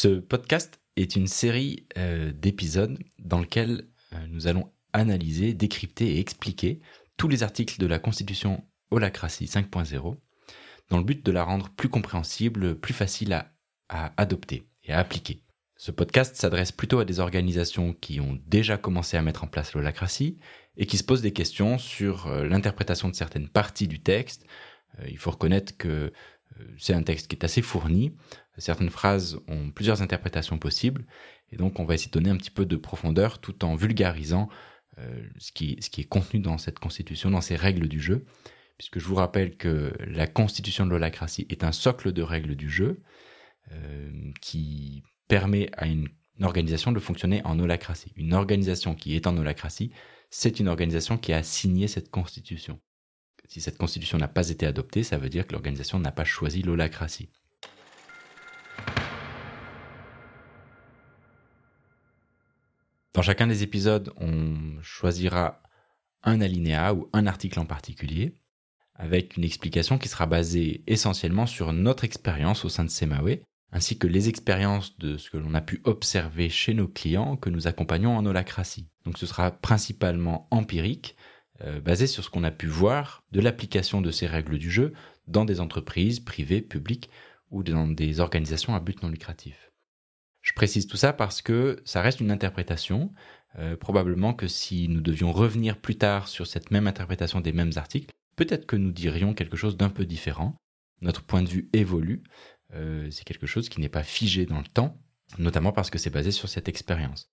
Ce podcast est une série euh, d'épisodes dans lequel euh, nous allons analyser, décrypter et expliquer tous les articles de la Constitution Holacratie 5.0 dans le but de la rendre plus compréhensible, plus facile à, à adopter et à appliquer. Ce podcast s'adresse plutôt à des organisations qui ont déjà commencé à mettre en place l'holacratie et qui se posent des questions sur euh, l'interprétation de certaines parties du texte. Il faut reconnaître que c'est un texte qui est assez fourni. Certaines phrases ont plusieurs interprétations possibles. Et donc, on va essayer de donner un petit peu de profondeur tout en vulgarisant euh, ce, qui, est contenu dans cette constitution, dans ces règles du jeu. Puisque je vous rappelle que la constitution de l'holacratie est un socle de règles du jeu euh, qui permet à une, organisation de fonctionner en holacratie. Une organisation qui est en holacratie, c'est une organisation qui a signé cette constitution. Si cette constitution n'a pas été adoptée, ça veut dire que l'organisation n'a pas choisi l'holacratie. Dans chacun des épisodes, on choisira un alinéa ou un article en particulier, avec une explication qui sera basée essentiellement sur notre expérience au sein de Semawe, ainsi que les expériences de ce que l'on a pu observer chez nos clients que nous accompagnons en holacratie. Donc ce sera principalement empirique, euh, basé sur ce qu'on a pu voir de l'application de ces règles du jeu dans des entreprises privées, publiques ou dans des organisations à but non lucratif. Je précise tout ça parce que ça reste une interprétation. Euh, probablement que si nous devions revenir plus tard sur cette même interprétation des mêmes articles, peut-être que nous dirions quelque chose d'un peu différent. Notre point de vue évolue. Euh, c'est quelque chose qui n'est pas figé dans le temps, notamment parce que c'est basé sur cette expérience.